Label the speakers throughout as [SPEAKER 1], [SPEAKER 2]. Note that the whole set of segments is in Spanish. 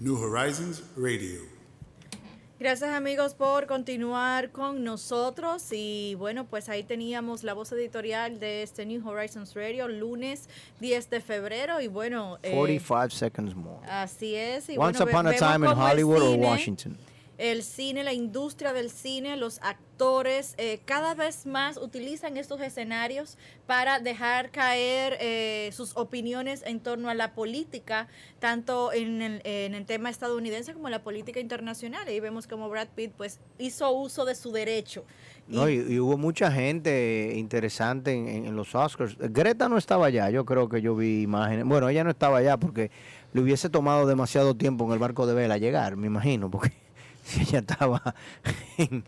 [SPEAKER 1] New Horizons Radio.
[SPEAKER 2] Gracias amigos por continuar con nosotros y bueno pues ahí teníamos la voz editorial de este New Horizons Radio lunes 10 de febrero y bueno
[SPEAKER 3] 45 eh, seconds more.
[SPEAKER 2] Así es. Y
[SPEAKER 3] Once upon a time in Hollywood or Washington
[SPEAKER 2] el cine, la industria del cine, los actores, eh, cada vez más utilizan estos escenarios para dejar caer eh, sus opiniones en torno a la política, tanto en el, tema estadounidense como en la política internacional. Y vemos como Brad Pitt pues hizo uso de su derecho.
[SPEAKER 3] No, y, hubo mucha gente interesante en, los Oscars. Greta no estaba allá, yo creo que yo vi imágenes. Bueno, ella no estaba allá porque le hubiese tomado demasiado tiempo en el barco de vela llegar, me imagino, porque ella estaba en,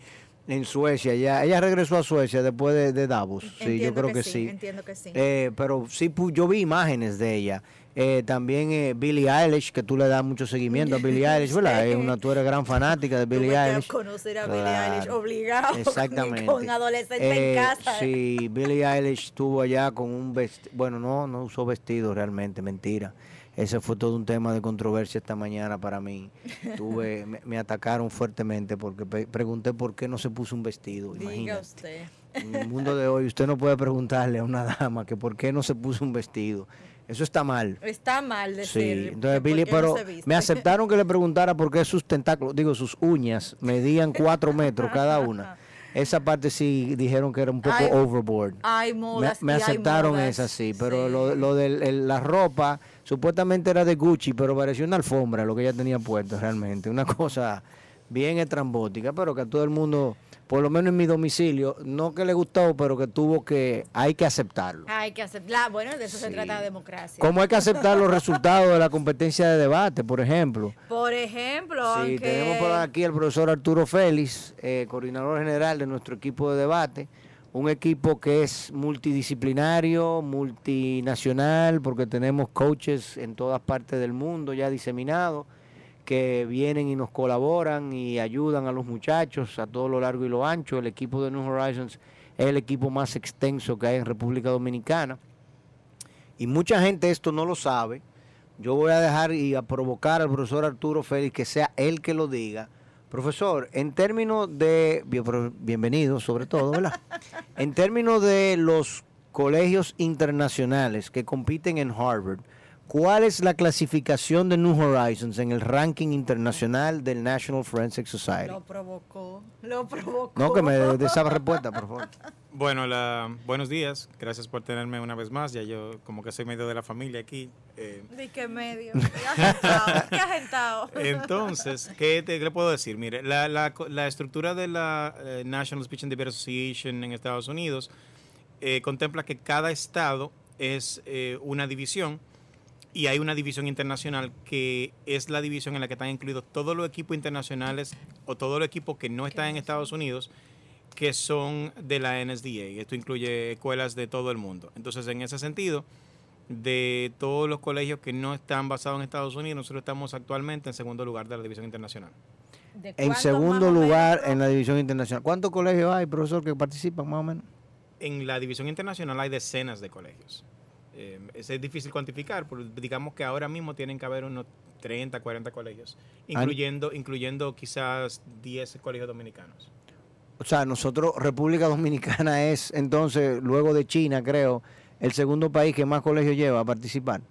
[SPEAKER 3] Suecia. Ya, ella regresó a Suecia después de, Davos. sí, yo creo que, sí,
[SPEAKER 2] Entiendo que sí.
[SPEAKER 3] Eh, pero sí, yo vi imágenes de ella. Eh, también eh, Billie Eilish, que tú le das mucho seguimiento a Billie Eilish, ¿verdad? Es una, tú eres gran fanática de Billie Eilish.
[SPEAKER 2] conocer a Billie Eilish obligado.
[SPEAKER 3] Exactamente.
[SPEAKER 2] Con adolescente en casa.
[SPEAKER 3] Sí, Billie Eilish estuvo allá con un vestido. Bueno, no, no usó vestido realmente, mentira. Ese fue todo un tema de controversia esta mañana para mí. Tuve, me, atacaron fuertemente porque pregunté por qué no se puso un vestido.
[SPEAKER 2] Diga usted.
[SPEAKER 3] En el mundo de hoy usted no puede preguntarle a una dama que por qué no se puso un vestido. Eso está mal.
[SPEAKER 2] Está mal decir.
[SPEAKER 3] Sí, entonces Billy, pero me aceptaron que le preguntara por qué sus tentáculos, digo, sus uñas medían cuatro metros cada una. Esa parte sí dijeron que era un poco overboard.
[SPEAKER 2] Hay modas
[SPEAKER 3] me, aceptaron esa sí, pero lo, lo de la ropa Supuestamente era de Gucci, pero parecía una alfombra lo que ella tenía puesto realmente. Una cosa bien estrambótica, pero que a todo el mundo, por lo menos en mi domicilio, no que le gustó, pero que tuvo que, hay que aceptarlo.
[SPEAKER 2] Hay que aceptarlo. Bueno, de eso se trata la democracia.
[SPEAKER 3] Como hay que aceptar los resultados de la competencia de debate, por ejemplo.
[SPEAKER 2] Por ejemplo,
[SPEAKER 3] Sí, tenemos por aquí al profesor Arturo Félix, eh, coordinador general de nuestro equipo de debate un equipo que es multidisciplinario, multinacional, porque tenemos coaches en todas partes del mundo ya diseminados, que vienen y nos colaboran y ayudan a los muchachos a todo lo largo y lo ancho. El equipo de New Horizons es el equipo más extenso que hay en República Dominicana. Y mucha gente esto no lo sabe. Yo voy a dejar y a provocar al profesor Arturo Félix que sea él que lo diga Profesor, en términos de, bienvenido sobre todo, ¿verdad? en términos de los colegios internacionales que compiten en Harvard, ¿cuál es la clasificación de New Horizons en el ranking internacional del National Forensic Society?
[SPEAKER 2] Lo provocó, lo provocó.
[SPEAKER 3] No, que me dé esa respuesta, por favor.
[SPEAKER 4] Bueno, la, buenos días. Gracias por tenerme una vez más. Ya yo como que soy medio de la familia aquí.
[SPEAKER 2] Eh. ¿De qué medio? ¿Qué agentado?
[SPEAKER 4] Entonces, ¿qué, te, le puedo decir? Mire, la, la, la estructura de la eh, National Speech and Debate Association en Estados Unidos eh, contempla que cada estado es eh, una división y hay una división internacional que es la división en la que están incluidos todos los equipos internacionales o todos los equipos que no están en Estados Unidos que son de la NSDA. Esto incluye escuelas de todo el mundo. Entonces, en ese sentido, de todos los colegios que no están basados en Estados Unidos, nosotros estamos actualmente en segundo lugar de la división internacional.
[SPEAKER 3] En segundo lugar en la división internacional. ¿Cuántos colegios hay, profesor, que participan más o menos?
[SPEAKER 4] En la división internacional hay decenas de colegios. Eh, es difícil cuantificar, pero digamos que ahora mismo tienen que haber unos 30, 40 colegios, incluyendo, incluyendo quizás 10 colegios dominicanos.
[SPEAKER 3] O sea, nosotros, República Dominicana es entonces, luego de China, creo, el segundo país que más colegios lleva a participar.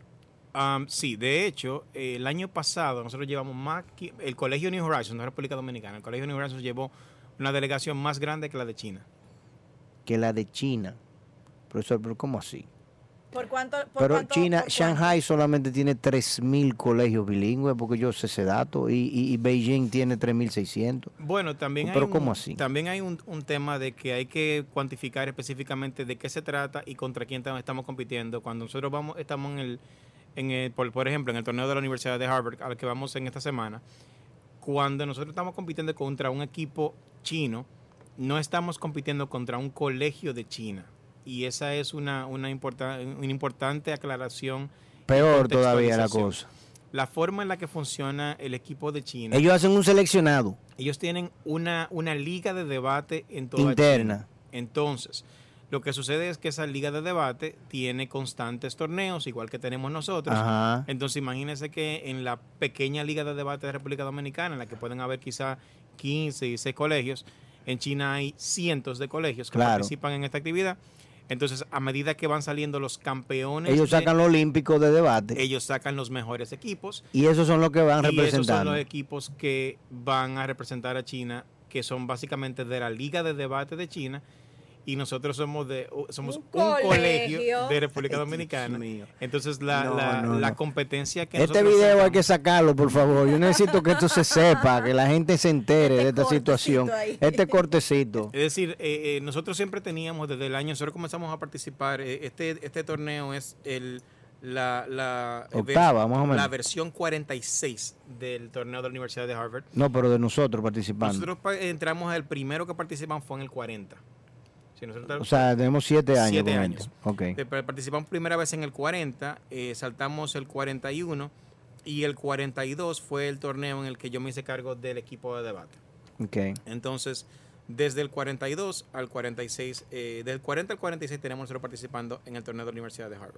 [SPEAKER 4] sí, de hecho, el año pasado nosotros llevamos más, el Colegio New Horizons, no República Dominicana, el Colegio New Horizons llevó una delegación más grande que la de China.
[SPEAKER 3] Que la de China. Profesor, pero ¿cómo así?
[SPEAKER 2] ¿Por cuánto?
[SPEAKER 3] Pero China, Shanghai solamente tiene 3.000 colegios bilingües, porque yo sé ese dato, y, Beijing tiene 3.600.
[SPEAKER 4] Bueno, también
[SPEAKER 3] ¿Pero
[SPEAKER 4] hay,
[SPEAKER 3] ¿cómo
[SPEAKER 4] un,
[SPEAKER 3] así?
[SPEAKER 4] también hay un, tema de que hay que cuantificar específicamente de qué se trata y contra quién estamos compitiendo. Cuando nosotros vamos estamos en el, en el- por, por ejemplo, en el torneo de la Universidad de Harvard, al que vamos en esta semana, cuando nosotros estamos compitiendo contra un equipo chino, no estamos compitiendo contra un colegio de China. Y esa es una, una, importa- una importante aclaración.
[SPEAKER 3] Peor todavía la cosa.
[SPEAKER 4] La forma en la que funciona el equipo de China,
[SPEAKER 3] Ellos hacen un seleccionado.
[SPEAKER 4] ellos tienen una, una liga de debate en toda
[SPEAKER 3] Interna.
[SPEAKER 4] China. Entonces, lo que sucede es que esa liga de debate tiene constantes torneos, igual que tenemos nosotros.
[SPEAKER 3] Ajá.
[SPEAKER 4] Entonces, imagínense que en la pequeña liga de debate de República Dominicana, en la que pueden haber quizá 15 y 6 colegios, en China hay cientos de colegios que
[SPEAKER 3] Claro.
[SPEAKER 4] participan en esta actividad. Entonces, a medida que van saliendo los campeones,
[SPEAKER 3] Ellos
[SPEAKER 4] de-
[SPEAKER 3] sacan los olímpicos de debate.
[SPEAKER 4] ellos sacan los mejores equipos
[SPEAKER 3] Y esos son los que van
[SPEAKER 4] y esos son
[SPEAKER 3] representando.
[SPEAKER 4] los equipos que van a representar a China, que son básicamente de la Liga de Debate de China. Y nosotros somos de somos un,
[SPEAKER 2] Un
[SPEAKER 4] colegio.
[SPEAKER 2] colegio.
[SPEAKER 4] de República Dominicana. Entonces la,
[SPEAKER 3] No,
[SPEAKER 4] la,
[SPEAKER 3] no,
[SPEAKER 4] la
[SPEAKER 3] no.
[SPEAKER 4] competencia que
[SPEAKER 3] Este video hay que sacarlo, por favor. Yo necesito que esto se sepa, que la gente se entere
[SPEAKER 2] Este
[SPEAKER 3] de esta situación.
[SPEAKER 2] ahí.
[SPEAKER 3] Este cortecito.
[SPEAKER 4] Es decir, eh, eh, nosotros siempre teníamos desde el año, nosotros comenzamos a participar, eh, este, este torneo es el, la, la, eh,
[SPEAKER 3] Octava, más o menos.
[SPEAKER 4] la versión 46 del torneo de la Universidad de Harvard.
[SPEAKER 3] No, pero de nosotros participando.
[SPEAKER 4] Nosotros entramos, el primero que participamos fue en el 40. Sí, nosotros
[SPEAKER 3] O sea, tenemos siete años.
[SPEAKER 4] Siete años.
[SPEAKER 3] esto. Ok.
[SPEAKER 4] Eh, pa- Participamos primera vez en el 40, eh, saltamos el 41 y el 42 fue el torneo en el que yo me hice cargo del equipo de debate.
[SPEAKER 3] ok.
[SPEAKER 4] Entonces, desde el 42 al 46, eh, del 40 al 46 tenemos nosotros participando en el torneo de la Universidad de Harvard.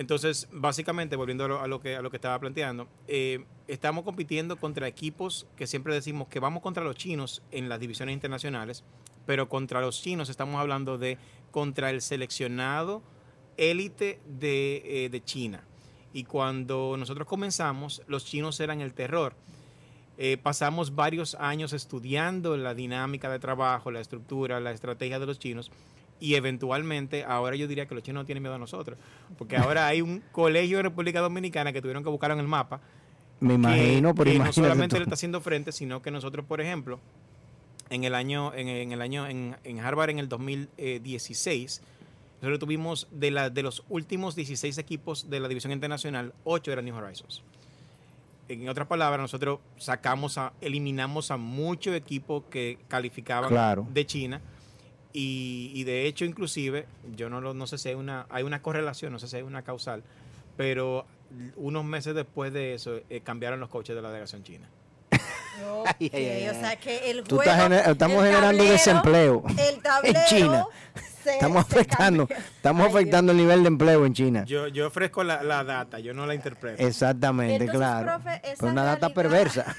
[SPEAKER 4] Entonces, básicamente, volviendo a lo, que, a lo que estaba planteando, eh, estamos compitiendo contra equipos que siempre decimos que vamos contra los chinos en las divisiones internacionales, pero contra los chinos estamos hablando de contra el seleccionado élite de, eh, China. Y cuando nosotros comenzamos, los chinos eran el terror. Eh, pasamos varios años estudiando la dinámica de trabajo, la estructura, la estrategia de los chinos y eventualmente ahora yo diría que los chinos no tienen miedo a nosotros, porque ahora hay un colegio en República Dominicana que tuvieron que buscar en el mapa
[SPEAKER 3] Me imagino, pero
[SPEAKER 4] que no solamente
[SPEAKER 3] tú.
[SPEAKER 4] le está haciendo frente, sino que nosotros, por ejemplo, en el año, en, en el año, en, en Harvard en el 2016, nosotros tuvimos de, la, de los últimos 16 equipos de la división internacional, 8 eran New Horizons. En otras palabras, nosotros sacamos, a, eliminamos a muchos equipos que calificaban
[SPEAKER 3] Claro.
[SPEAKER 4] de China. Y, y de hecho, inclusive, yo no, lo- no sé si hay una, hay una correlación, no sé si hay una causal, pero unos meses después de eso eh, cambiaron los coaches de la delegación china.
[SPEAKER 2] Ok,
[SPEAKER 3] Ay, ay, ay,
[SPEAKER 2] o sea que el juego,
[SPEAKER 3] estás gener- estamos
[SPEAKER 2] el
[SPEAKER 3] generando
[SPEAKER 2] tablero-
[SPEAKER 3] desempleo
[SPEAKER 2] el tablero
[SPEAKER 3] en China.
[SPEAKER 2] se-
[SPEAKER 3] Estamos afectando, estamos
[SPEAKER 2] Ay,
[SPEAKER 3] afectando el nivel de empleo en China.
[SPEAKER 4] Yo, yo ofrezco la, la data, yo no la interpreto.
[SPEAKER 3] Exactamente,
[SPEAKER 2] Entonces,
[SPEAKER 3] claro.
[SPEAKER 2] profe, esa
[SPEAKER 3] Pero una data perversa.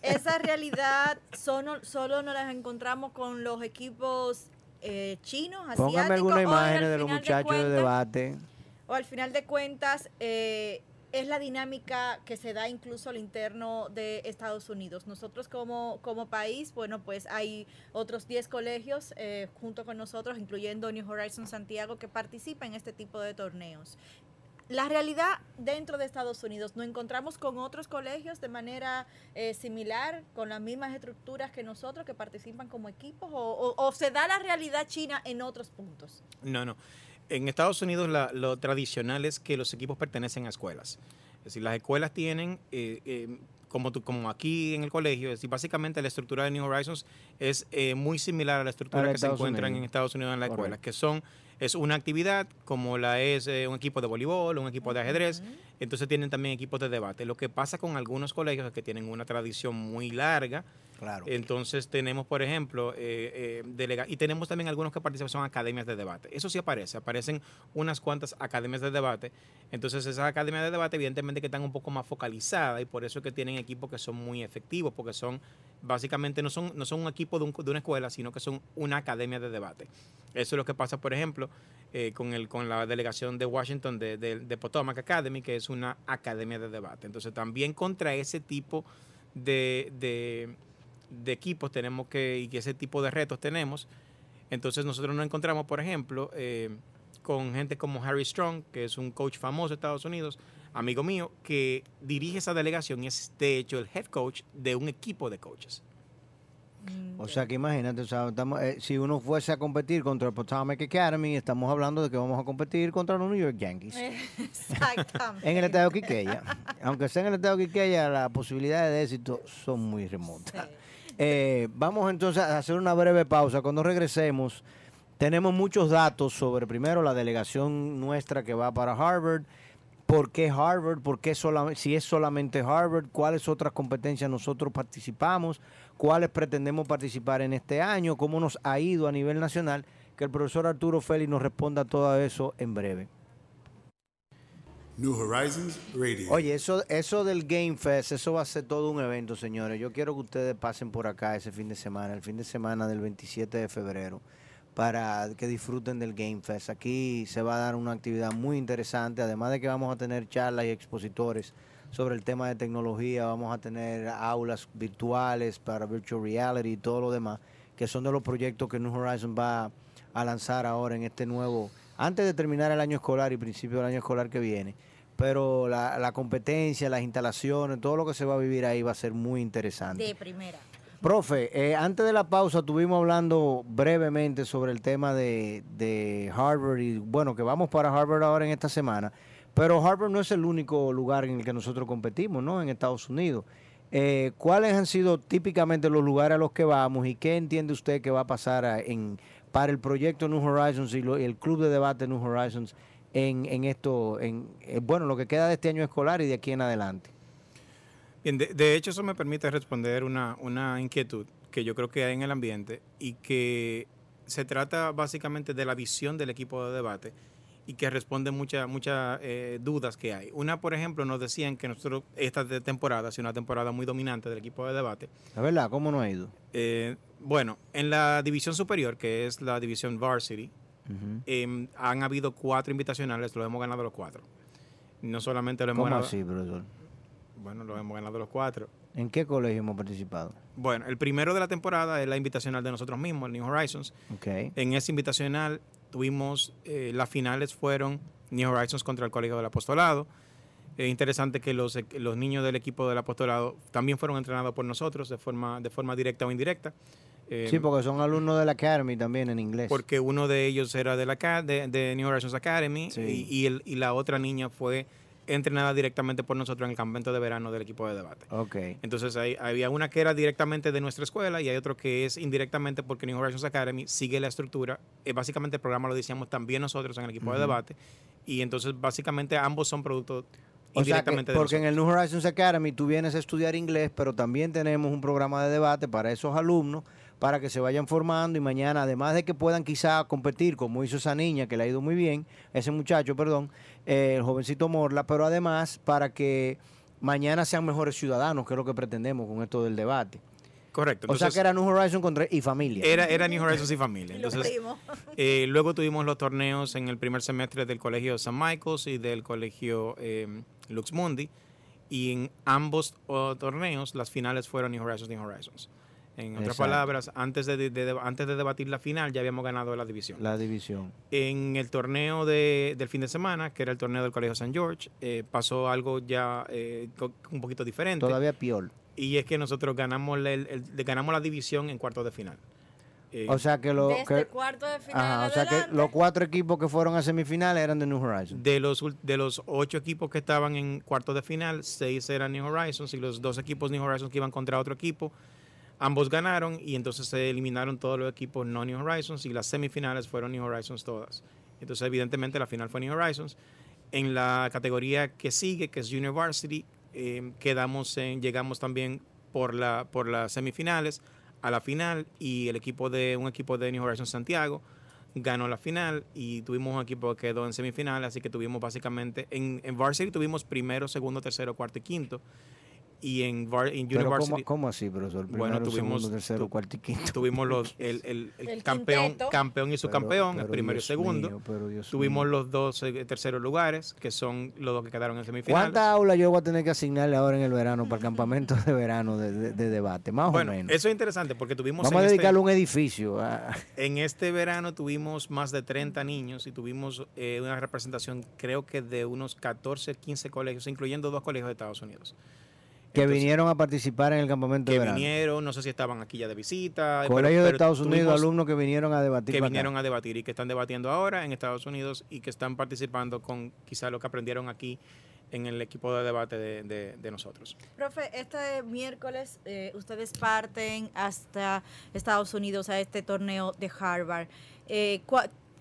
[SPEAKER 2] Esa realidad solo, solo nos la encontramos con los equipos eh, chinos, asiáticos.
[SPEAKER 3] Póngame
[SPEAKER 2] o
[SPEAKER 3] algunas
[SPEAKER 2] al
[SPEAKER 3] imágenes de los muchachos de
[SPEAKER 2] cuentas-
[SPEAKER 3] debate.
[SPEAKER 2] O al final de cuentas, eh, es la dinámica que se da incluso al interno de Estados Unidos. Nosotros como, como país, bueno, pues hay otros 10 colegios eh, junto con nosotros, incluyendo New Horizons Santiago, que participan en este tipo de torneos. La realidad dentro de Estados Unidos, ¿nos encontramos con otros colegios de manera eh, similar, con las mismas estructuras que nosotros, que participan como equipos? O, o- o se da la realidad china en otros puntos?
[SPEAKER 4] No, no. En Estados Unidos la- lo tradicional es que los equipos pertenecen a escuelas. Es decir, las escuelas tienen, eh, eh, como, tú- como aquí en el colegio, es decir, básicamente la estructura de New Horizons es eh, muy similar a la estructura que se
[SPEAKER 3] Estados
[SPEAKER 4] encuentra
[SPEAKER 3] Unidos.
[SPEAKER 4] en Estados Unidos en la escuela,
[SPEAKER 3] Correcto.
[SPEAKER 4] que son, es una actividad como la es eh, un equipo de voleibol, un equipo de ajedrez, entonces tienen también equipos de debate. Lo que pasa con algunos colegios es que tienen una tradición muy larga,
[SPEAKER 3] Claro.
[SPEAKER 4] entonces tenemos, por ejemplo, eh, eh, delega- y tenemos también algunos que participan, son academias de debate. Eso sí aparece, aparecen unas cuantas academias de debate. Entonces esas academias de debate evidentemente que están un poco más focalizadas y por eso es que tienen equipos que son muy efectivos, porque son, básicamente no son, no son un equipo de, un- de una escuela, sino que son una academia de debate. Eso es lo que pasa, por ejemplo, eh, con, el, con la delegación de Washington de, de- de Potomac Academy, que es una academia de debate. Entonces también contra ese tipo de, de- equipos tenemos que, y ese tipo de retos tenemos. Entonces nosotros nos encontramos, por ejemplo, eh, con gente como Harry Strong, que es un coach famoso de Estados Unidos, amigo mío, que dirige esa delegación y es de hecho el head coach de un equipo de coaches.
[SPEAKER 3] O sea que imagínate, o sea, estamos, eh, si uno fuese a competir contra el Potomac Academy, estamos hablando de que vamos a competir contra los New York Yankees.
[SPEAKER 2] Exactamente.
[SPEAKER 3] En el estado de Quiqueya. Aunque sea en el estado de Quiqueya, las posibilidades de éxito son muy remotas. Eh, vamos entonces a hacer una breve pausa. Cuando regresemos, tenemos muchos datos sobre, primero, la delegación nuestra que va para Harvard. ¿Por qué Harvard? ¿Por qué si es solamente Harvard? ¿Cuáles otras competencias nosotros participamos? ¿Cuáles pretendemos participar en este año? ¿Cómo nos ha ido a nivel nacional? Que el profesor Arturo Félix nos responda todo eso en breve.
[SPEAKER 1] New Horizons Radio.
[SPEAKER 3] Oye, eso, eso del Game Fest, eso va a ser todo un evento, señores. Yo quiero que ustedes pasen por acá ese fin de semana, el fin de semana del 27 de febrero, para que disfruten del Game Fest. Aquí se va a dar una actividad muy interesante, además de que vamos a tener charlas y expositores sobre el tema de tecnología, vamos a tener aulas virtuales para virtual reality y todo lo demás, que son de los proyectos que New Horizons va a lanzar ahora en este nuevo, antes de terminar el año escolar y principio del año escolar que viene pero la, la, competencia, las instalaciones, todo lo que se va a vivir ahí va a ser muy interesante.
[SPEAKER 2] De primera.
[SPEAKER 3] Profe, eh, antes de la pausa estuvimos hablando brevemente sobre el tema de, de, Harvard y bueno, que vamos para Harvard ahora en esta semana, pero Harvard no es el único lugar en el que nosotros competimos, ¿no? En Estados Unidos. Eh, ¿Cuáles han sido típicamente los lugares a los que vamos y qué entiende usted que va a pasar en, para el proyecto New Horizons y, el club de debate New Horizons en, en esto, en, bueno, lo que queda de este año escolar y de aquí en adelante?
[SPEAKER 4] Bien, de, de hecho eso me permite responder una, una, inquietud que yo creo que hay en el ambiente y que se trata básicamente de la visión del equipo de debate y que responde muchas muchas eh, dudas que hay. Una, por ejemplo, nos decían que nosotros esta temporada ha sido una temporada muy dominante del equipo de debate.
[SPEAKER 3] ¿La verdad? ¿Cómo no ha ido?
[SPEAKER 4] Eh, bueno, en la división superior, que es la división varsity, Uh -huh. eh, han habido cuatro invitacionales, lo hemos ganado los cuatro. No solamente lo hemos
[SPEAKER 3] ¿Cómo
[SPEAKER 4] ganado.
[SPEAKER 3] así, profesor?
[SPEAKER 4] Bueno, lo hemos ganado los cuatro.
[SPEAKER 3] ¿En qué colegio hemos participado?
[SPEAKER 4] Bueno, el primero de la temporada es la invitacional de nosotros mismos, el New Horizons.
[SPEAKER 3] Okay.
[SPEAKER 4] En ese invitacional tuvimos, eh, las finales fueron New Horizons contra el Colegio del Apostolado. Es interesante que los, los niños del equipo del apostolado también fueron entrenados por nosotros de forma, de forma directa o indirecta.
[SPEAKER 3] Eh, sí, porque son alumnos de la Academy también en inglés.
[SPEAKER 4] Porque uno de ellos era de la de, de New Horizons Academy
[SPEAKER 3] Sí.
[SPEAKER 4] y, y, el, y la otra niña fue entrenada directamente por nosotros en el campamento de verano del equipo de debate.
[SPEAKER 3] Ok.
[SPEAKER 4] Entonces hay, había una que era directamente de nuestra escuela y hay otro que es indirectamente porque New Horizons Academy sigue la estructura. Eh, básicamente el programa lo decíamos también nosotros en el equipo de debate y entonces básicamente ambos son productos
[SPEAKER 3] O sea, que, porque en el New Horizons Academy tú vienes a estudiar inglés, pero también tenemos un programa de debate para esos alumnos, para que se vayan formando y mañana, además de que puedan quizá competir, como hizo esa niña, que le ha ido muy bien, ese muchacho, perdón, eh, el jovencito Morla, pero además para que mañana sean mejores ciudadanos, que es lo que pretendemos con esto del debate.
[SPEAKER 4] Correcto.
[SPEAKER 3] o sea que era New Horizons contra y familia.
[SPEAKER 4] era, era New Horizons y familia. Entonces. Eh, luego tuvimos los torneos en el primer semestre del Colegio San Michaels y del Colegio eh, Lux Mundi. Y en ambos oh, torneos las finales fueron New Horizons New Horizons. En otras
[SPEAKER 3] Exacto.
[SPEAKER 4] palabras, antes de, de- de- antes de debatir la final ya habíamos ganado la división.
[SPEAKER 3] La división.
[SPEAKER 4] En el torneo de- del fin de semana, que era el torneo del Colegio San George, eh, pasó algo ya eh, un poquito diferente.
[SPEAKER 3] Todavía peor.
[SPEAKER 4] Y es que nosotros ganamos, la- el- ganamos la división en cuartos de final. Eh,
[SPEAKER 3] O sea que, lo,
[SPEAKER 2] Desde
[SPEAKER 3] que,
[SPEAKER 2] cuarto de final
[SPEAKER 3] ajá, o sea que los cuatro equipos que fueron a semifinales eran de New Horizons.
[SPEAKER 4] De los, de los ocho equipos que estaban en cuartos de final, seis eran New Horizons y los dos equipos New Horizons que iban contra otro equipo, ambos ganaron y entonces se eliminaron todos los equipos no New Horizons y las semifinales fueron New Horizons todas. Entonces evidentemente la final fue New Horizons. En la categoría que sigue, que es Junior Varsity, eh, quedamos en, llegamos también por, la, por las semifinales a la final y el equipo de un equipo de New Horizons Santiago ganó la final y tuvimos un equipo que quedó en semifinales, así que tuvimos básicamente, en, en Varsity tuvimos primero, segundo, tercero, cuarto y quinto. Y en, var, en Varsity
[SPEAKER 3] ¿cómo, cómo así, profesor? Primero,
[SPEAKER 4] Bueno, tuvimos-
[SPEAKER 3] segundo, tercero,
[SPEAKER 4] tu-
[SPEAKER 3] cuarto y quinto.
[SPEAKER 4] tuvimos los, el, el- el
[SPEAKER 2] El
[SPEAKER 4] campeón,
[SPEAKER 2] quinteto.
[SPEAKER 4] campeón y su
[SPEAKER 3] Pero-
[SPEAKER 4] campeón, el primero y
[SPEAKER 3] Dios
[SPEAKER 4] segundo.
[SPEAKER 3] mío, pero Dios
[SPEAKER 4] Tuvimos
[SPEAKER 3] mío.
[SPEAKER 4] los dos eh, terceros lugares, que son los dos que quedaron en semifinales.
[SPEAKER 3] ¿Cuántas aulas yo voy a tener que asignarle ahora en el verano para el campamento de verano de, de- de debate? Más
[SPEAKER 4] Bueno,
[SPEAKER 3] o menos.
[SPEAKER 4] eso es interesante porque tuvimos
[SPEAKER 3] Vamos a
[SPEAKER 4] este-
[SPEAKER 3] dedicarle un edificio. a-
[SPEAKER 4] En este verano tuvimos más de 30 niños y tuvimos eh, una representación creo que de unos 14, 15 colegios, incluyendo dos colegios de Estados Unidos.
[SPEAKER 3] Que
[SPEAKER 4] Entonces,
[SPEAKER 3] vinieron a participar en el campamento
[SPEAKER 4] que
[SPEAKER 3] de verano.
[SPEAKER 4] vinieron, no sé si estaban aquí ya de visita. pero-
[SPEAKER 3] Colegio de
[SPEAKER 4] pero
[SPEAKER 3] Estados Unidos,
[SPEAKER 4] tuvimos
[SPEAKER 3] alumnos que vinieron a debatir.
[SPEAKER 4] que
[SPEAKER 3] acá.
[SPEAKER 4] vinieron a debatir y que están debatiendo ahora en Estados Unidos y que están participando con quizá lo que aprendieron aquí en el equipo de debate de, de- de nosotros.
[SPEAKER 2] Profe, este miércoles eh, ustedes parten hasta Estados Unidos a este torneo de Harvard. Eh,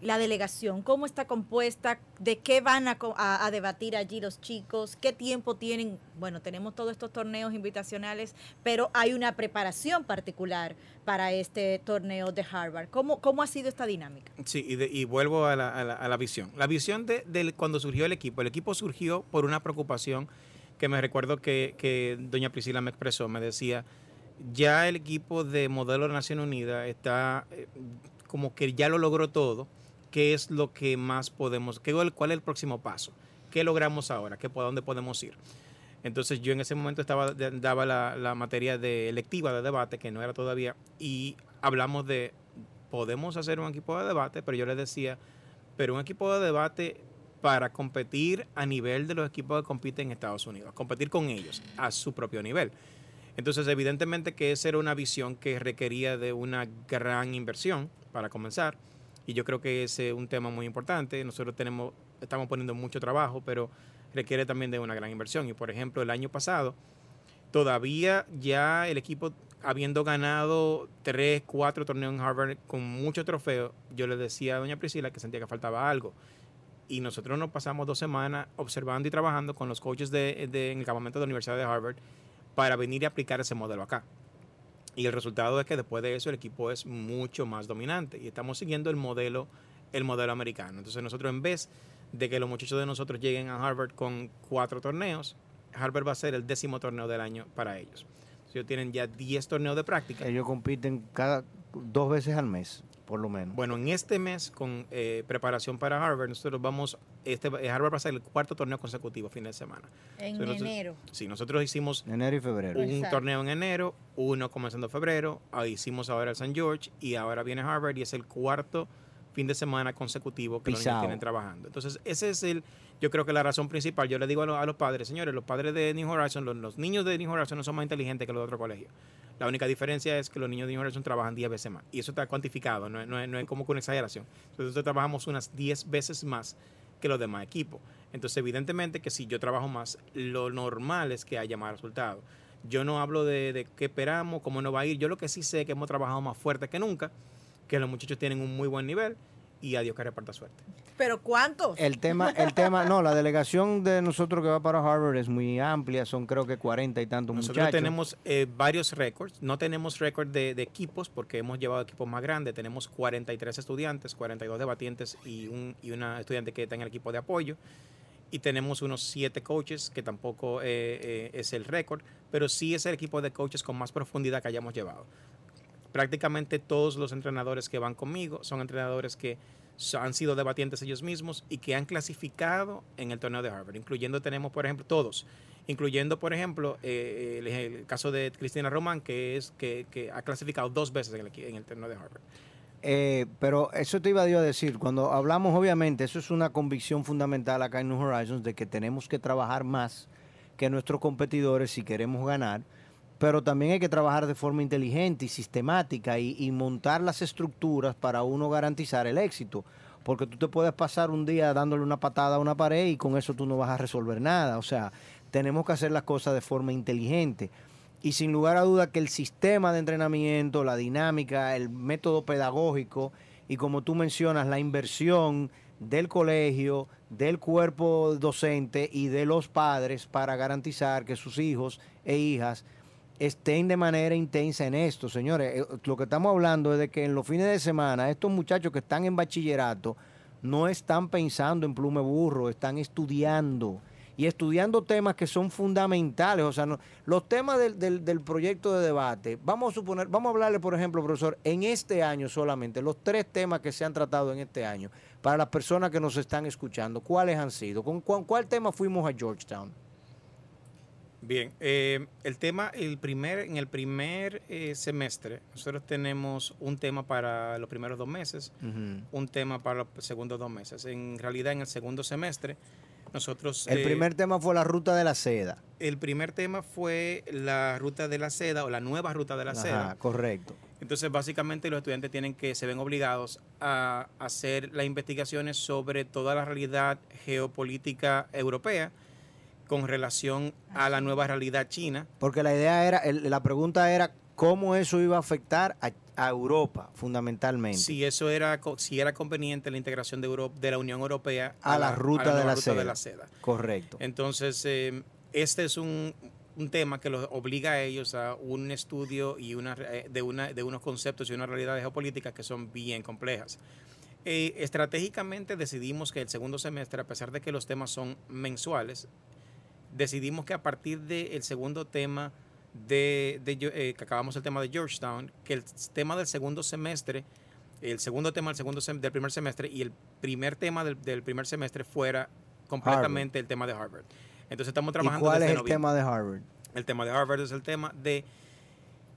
[SPEAKER 2] la delegación, ¿cómo está compuesta? ¿De qué van a, a- debatir allí los chicos? ¿Qué tiempo tienen? Bueno, tenemos todos estos torneos invitacionales, pero hay una preparación particular para este torneo de Harvard. ¿Cómo, cómo ha sido esta dinámica?
[SPEAKER 4] Sí, y, de- y vuelvo a la, a la- la visión. La visión de, cuando surgió el equipo. El equipo surgió por una preocupación que me recuerdo que, que doña Priscila me expresó. Me decía, ya el equipo de modelo de Nación Unida está eh, como que ya lo logró todo. ¿Qué es lo que más podemos, qué, cuál es el próximo paso? ¿Qué logramos ahora? ¿Qué, ¿A dónde podemos ir? Entonces yo en ese momento estaba daba la, la materia de electiva de debate, que no era todavía, y hablamos de, podemos hacer un equipo de debate, pero yo les decía, pero un equipo de debate para competir a nivel de los equipos que compiten en Estados Unidos, competir con ellos a su propio nivel. Entonces, evidentemente que esa era una visión que requería de una gran inversión para comenzar, y yo creo que es un tema muy importante. Nosotros tenemos, estamos poniendo mucho trabajo, pero requiere también de una gran inversión. Y por ejemplo, el año pasado, todavía ya el equipo habiendo ganado tres, cuatro torneos en Harvard con muchos trofeos, yo le decía a doña Priscila que sentía que faltaba algo. Y nosotros nos pasamos dos semanas observando y trabajando con los coaches de, de- en el campamento de la Universidad de Harvard para venir y aplicar ese modelo acá. Y el resultado es que después de eso el equipo es mucho más dominante y estamos siguiendo el modelo, el modelo americano. Entonces nosotros en vez de que los muchachos de nosotros lleguen a Harvard con cuatro torneos, Harvard va a ser el décimo torneo del año para ellos. Entonces, ellos tienen ya 10 torneos de práctica.
[SPEAKER 3] Ellos compiten cada dos veces al mes, por lo menos.
[SPEAKER 4] Bueno, en este mes, con eh, preparación para Harvard, nosotros vamos, este, Harvard va a ser el cuarto torneo consecutivo fin de semana.
[SPEAKER 2] En
[SPEAKER 4] nosotros-
[SPEAKER 2] enero.
[SPEAKER 4] Sí, nosotros hicimos
[SPEAKER 3] enero y febrero.
[SPEAKER 4] un
[SPEAKER 2] Exacto.
[SPEAKER 4] torneo en enero, uno comenzando febrero, ahí hicimos ahora el St. George y ahora viene Harvard y es el cuarto fin de semana consecutivo que los niños tienen trabajando. Entonces, ese es el, yo creo que la razón principal. Yo le digo a, lo- a los padres, señores, los padres de New Horizon, los, los niños de New Horizon no son más inteligentes que los de otro colegio. La única diferencia es que los niños de New Horizon trabajan 10 veces más. Y eso está cuantificado, no es, no es- no es como con exageración. Entonces, nosotros trabajamos unas 10 veces más que los demás equipos. Entonces, evidentemente que si yo trabajo más, lo normal es que haya más resultados. Yo no hablo de, qué esperamos, cómo nos va a ir. Yo lo que sí sé es que hemos trabajado más fuerte que nunca, que los muchachos tienen un muy buen nivel y a Dios que reparta suerte.
[SPEAKER 2] ¿Pero cuántos?
[SPEAKER 3] El tema, el tema, no, la delegación de nosotros que va para Harvard es muy amplia, son creo que cuarenta y tantos
[SPEAKER 4] Nosotros
[SPEAKER 3] muchachos.
[SPEAKER 4] tenemos eh, varios récords. No tenemos récord de, de equipos porque hemos llevado equipos más grandes. Tenemos 43 estudiantes, 42 debatientes y, un, y una estudiante que está en el equipo de apoyo. Y tenemos unos 7 coaches, que tampoco eh, eh, es el récord, pero sí es el equipo de coaches con más profundidad que hayamos llevado. Prácticamente todos los entrenadores que van conmigo son entrenadores que han sido debatientes ellos mismos y que han clasificado en el torneo de Harvard, incluyendo tenemos, por ejemplo, todos, incluyendo, por ejemplo, eh, el, caso de Cristina Román, que es que, que ha clasificado dos veces en el, torneo de Harvard.
[SPEAKER 3] Eh, pero eso te iba a decir, cuando hablamos, obviamente, eso es una convicción fundamental acá en New Horizons de que tenemos que trabajar más que nuestros competidores si queremos ganar, pero también hay que trabajar de forma inteligente y sistemática y, montar las estructuras para uno garantizar el éxito. Porque tú te puedes pasar un día dándole una patada a una pared y con eso tú no vas a resolver nada. O sea, tenemos que hacer las cosas de forma inteligente. Y sin lugar a duda que el sistema de entrenamiento, la dinámica, el método pedagógico y como tú mencionas, la inversión del colegio, del cuerpo docente y de los padres para garantizar que sus hijos e hijas estén de manera intensa en esto, señores. Eh, Lo que estamos hablando es de que en los fines de semana estos muchachos que están en bachillerato no están pensando en plume burro, están estudiando y estudiando temas que son fundamentales. O sea, los temas del, del- del proyecto de debate, vamos a suponer, vamos a hablarle, por ejemplo, profesor, en este año solamente, los tres temas que se han tratado en este año, para las personas que nos están escuchando, ¿cuáles han sido? ¿Con cuál, cuál tema fuimos a Georgetown?
[SPEAKER 4] Bien, eh, el tema, el primer, en el primer eh, semestre, nosotros tenemos un tema para los primeros dos meses, un tema para los segundos dos meses. En realidad, en el segundo semestre, nosotros...
[SPEAKER 3] El
[SPEAKER 4] eh,
[SPEAKER 3] primer tema fue la ruta de la seda.
[SPEAKER 4] el primer tema fue la ruta de la seda o la nueva ruta de la
[SPEAKER 3] Ajá,
[SPEAKER 4] seda.
[SPEAKER 3] correcto.
[SPEAKER 4] Entonces, básicamente los estudiantes tienen que, se ven obligados a hacer las investigaciones sobre toda la realidad geopolítica europea con relación a la nueva realidad china.
[SPEAKER 3] Porque la idea era, el- la pregunta era cómo eso iba a afectar a, a Europa, fundamentalmente.
[SPEAKER 4] Si eso era, si era conveniente la integración de, Europa, de la Unión Europea
[SPEAKER 3] A la ruta de
[SPEAKER 4] nueva
[SPEAKER 3] la seda. Correcto.
[SPEAKER 4] Entonces, eh, este es un, un tema que los obliga a ellos a un estudio y una, eh, de, una, de unos conceptos y una realidad geopolítica que son bien complejas. Eh, estratégicamente decidimos que el segundo semestre, a pesar de que los temas son mensuales, decidimos que a partir del segundo tema de, de eh, que acabamos el tema de Georgetown, que el tema del segundo semestre, el segundo tema del, segundo sem- del primer semestre y el primer tema del, del primer semestre fuera completamente el tema de Harvard. Entonces estamos
[SPEAKER 3] ¿Y
[SPEAKER 4] trabajando
[SPEAKER 3] cuál es el
[SPEAKER 4] noviembre.
[SPEAKER 3] tema de Harvard?
[SPEAKER 4] El tema de Harvard es el tema de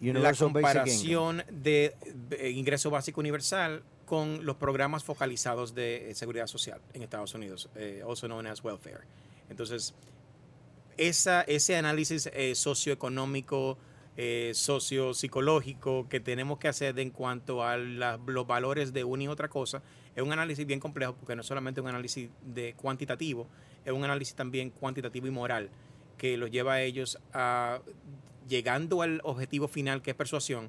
[SPEAKER 4] la
[SPEAKER 3] Universal
[SPEAKER 4] comparación de, de ingreso básico universal con los programas focalizados de eh, seguridad social en Estados Unidos, eh, also known as welfare. Entonces, esa, ese análisis eh, socioeconómico, eh, sociopsicológico que tenemos que hacer en cuanto a la- los valores de una y otra cosa, es un análisis bien complejo porque no es solamente un análisis de cuantitativo, es un análisis también cuantitativo y moral que los lleva a ellos a, llegando al objetivo final que es persuasión,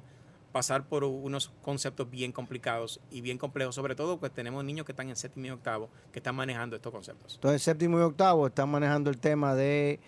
[SPEAKER 4] pasar por unos conceptos bien complicados y bien complejos, sobre todo pues tenemos niños que están en séptimo y octavo que están manejando estos conceptos.
[SPEAKER 3] Entonces, séptimo y octavo están manejando el tema de,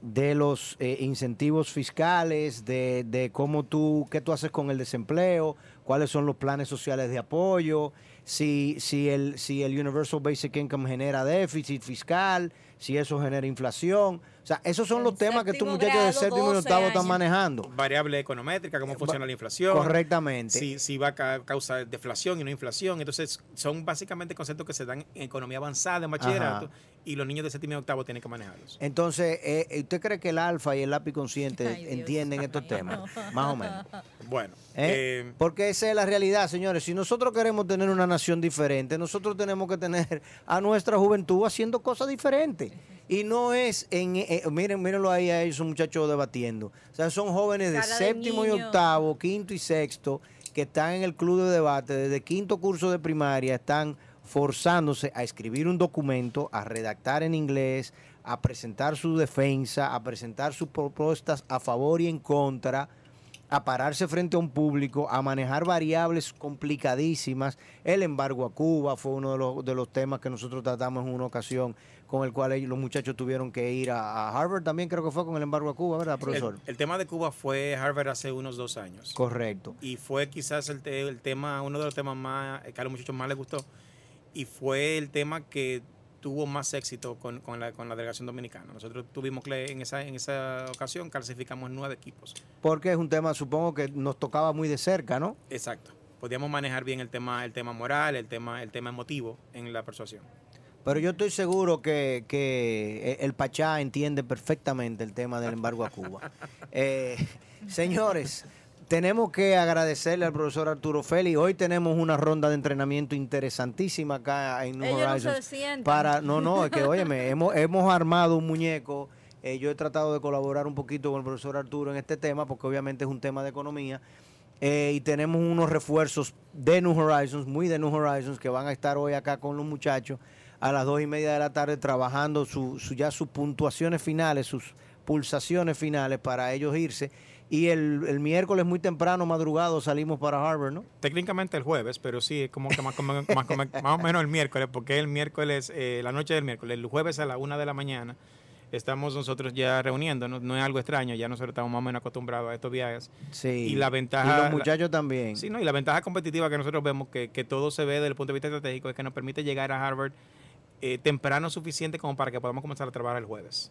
[SPEAKER 3] de los eh, incentivos fiscales, de, de cómo tú, qué tú haces con el desempleo, cuáles son los planes sociales de apoyo, si, si, el, si el Universal Basic Income genera déficit fiscal, si eso genera inflación. O sea, esos son los temas que estos muchachos de séptimo y
[SPEAKER 2] 12
[SPEAKER 3] octavo están manejando.
[SPEAKER 4] Variable econométrica, cómo funciona la inflación.
[SPEAKER 3] Correctamente.
[SPEAKER 4] Si, si va a ca- causar deflación y no inflación. Entonces, son básicamente conceptos que se dan en economía avanzada, en bachillerato,
[SPEAKER 3] Ajá.
[SPEAKER 4] Y los niños de séptimo y octavo tienen que manejarlos.
[SPEAKER 3] Entonces, eh, ¿usted cree que el alfa y el lápiz consciente
[SPEAKER 2] Ay, Dios.
[SPEAKER 3] entienden estos temas? Más o menos.
[SPEAKER 4] Bueno,
[SPEAKER 3] ¿Eh?
[SPEAKER 4] eh,
[SPEAKER 3] Porque esa es la realidad, señores. Si nosotros queremos tener una nación diferente, nosotros tenemos que tener a nuestra juventud haciendo cosas diferentes. Y no es en, eh, miren, mírenlo ahí a esos muchachos debatiendo. O sea, son jóvenes de
[SPEAKER 2] Cara de
[SPEAKER 3] séptimo y octavo, quinto y sexto, que están en el club de debate desde quinto curso de primaria, están forzándose a escribir un documento, a redactar en inglés, a presentar su defensa, a presentar sus propuestas a favor y en contra a pararse frente a un público, a manejar variables complicadísimas. El embargo a Cuba fue uno de los, de los temas que nosotros tratamos en una ocasión con el cual ellos- los muchachos tuvieron que ir a, a Harvard también, creo que fue con el embargo a Cuba, ¿verdad, profesor?
[SPEAKER 4] el, el tema de Cuba fue Harvard hace unos dos años.
[SPEAKER 3] Correcto.
[SPEAKER 4] y fue quizás el, te- el tema, uno de los temas más que a los muchachos más les gustó, y fue el tema que tuvo más éxito con, con la, con la delegación dominicana. Nosotros tuvimos que en esa, en esa ocasión clasificamos nueve equipos.
[SPEAKER 3] Porque es un tema, supongo que nos tocaba muy de cerca, ¿no?
[SPEAKER 4] Exacto. Podíamos manejar bien el tema, el tema moral, el tema, el tema emotivo en la persuasión.
[SPEAKER 3] Pero yo estoy seguro que, que el Pachá entiende perfectamente el tema del embargo a Cuba. Eh, señores, tenemos que agradecerle al profesor Arturo Feli. Hoy tenemos una ronda de entrenamiento interesantísima acá en New
[SPEAKER 2] Ellos no
[SPEAKER 3] Horizons.
[SPEAKER 2] sientan.
[SPEAKER 3] para, no, no, es que óyeme, hemos, hemos armado un muñeco. Eh, yo he tratado de colaborar un poquito con el profesor Arturo en este tema, porque obviamente es un tema de economía. Eh, y tenemos unos refuerzos de New Horizons, muy de New Horizons, que van a estar hoy acá con los muchachos a las dos y media de la tarde trabajando su, su- ya sus puntuaciones finales, sus pulsaciones finales para ellos irse. Y el, el miércoles muy temprano, madrugado, salimos para Harvard, ¿no?
[SPEAKER 4] Técnicamente el jueves, pero sí, es como que más, como- más, más o menos el miércoles, porque el miércoles, eh, la noche del miércoles, el jueves a la una de la mañana, estamos nosotros ya reuniéndonos, no es algo extraño, ya nosotros estamos más o menos acostumbrados a estos viajes.
[SPEAKER 3] Sí.
[SPEAKER 4] Y la ventaja-
[SPEAKER 3] Y los muchachos también.
[SPEAKER 4] Sí, ¿no? y la ventaja competitiva que nosotros vemos, que, que todo se ve desde el punto de vista estratégico, es que nos permite llegar a Harvard eh, temprano suficiente como para que podamos comenzar a trabajar el jueves.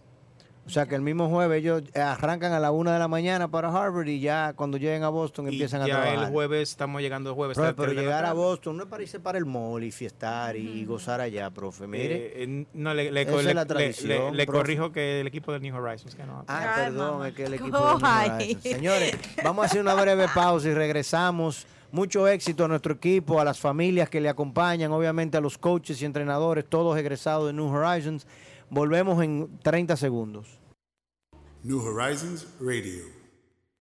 [SPEAKER 3] O sea que el mismo jueves ellos arrancan a la una de la mañana para Harvard y ya cuando lleguen a Boston
[SPEAKER 4] Y
[SPEAKER 3] empiezan a
[SPEAKER 4] ya
[SPEAKER 3] trabajar.
[SPEAKER 4] el jueves estamos llegando el jueves.
[SPEAKER 3] Profe, pero llegar a. Boston no es para irse para el mall y fiestar y gozar allá, profe. Mire.
[SPEAKER 4] Eh, eh, no, le, le,
[SPEAKER 3] Esa
[SPEAKER 4] le-
[SPEAKER 3] es la
[SPEAKER 4] le-
[SPEAKER 3] tradición,
[SPEAKER 4] le- le
[SPEAKER 3] profe.
[SPEAKER 4] corrijo que el equipo del New Horizons. Que no,
[SPEAKER 3] Ah,
[SPEAKER 2] Ay,
[SPEAKER 3] perdón,
[SPEAKER 2] mamá.
[SPEAKER 3] es que el equipo de New. Horizons. Señores, vamos a hacer una breve pausa y regresamos. Mucho éxito a nuestro equipo, a las familias que le acompañan, obviamente a los coaches y entrenadores, todos egresados de New Horizons. Volvemos en 30 segundos.
[SPEAKER 1] New Horizons Radio.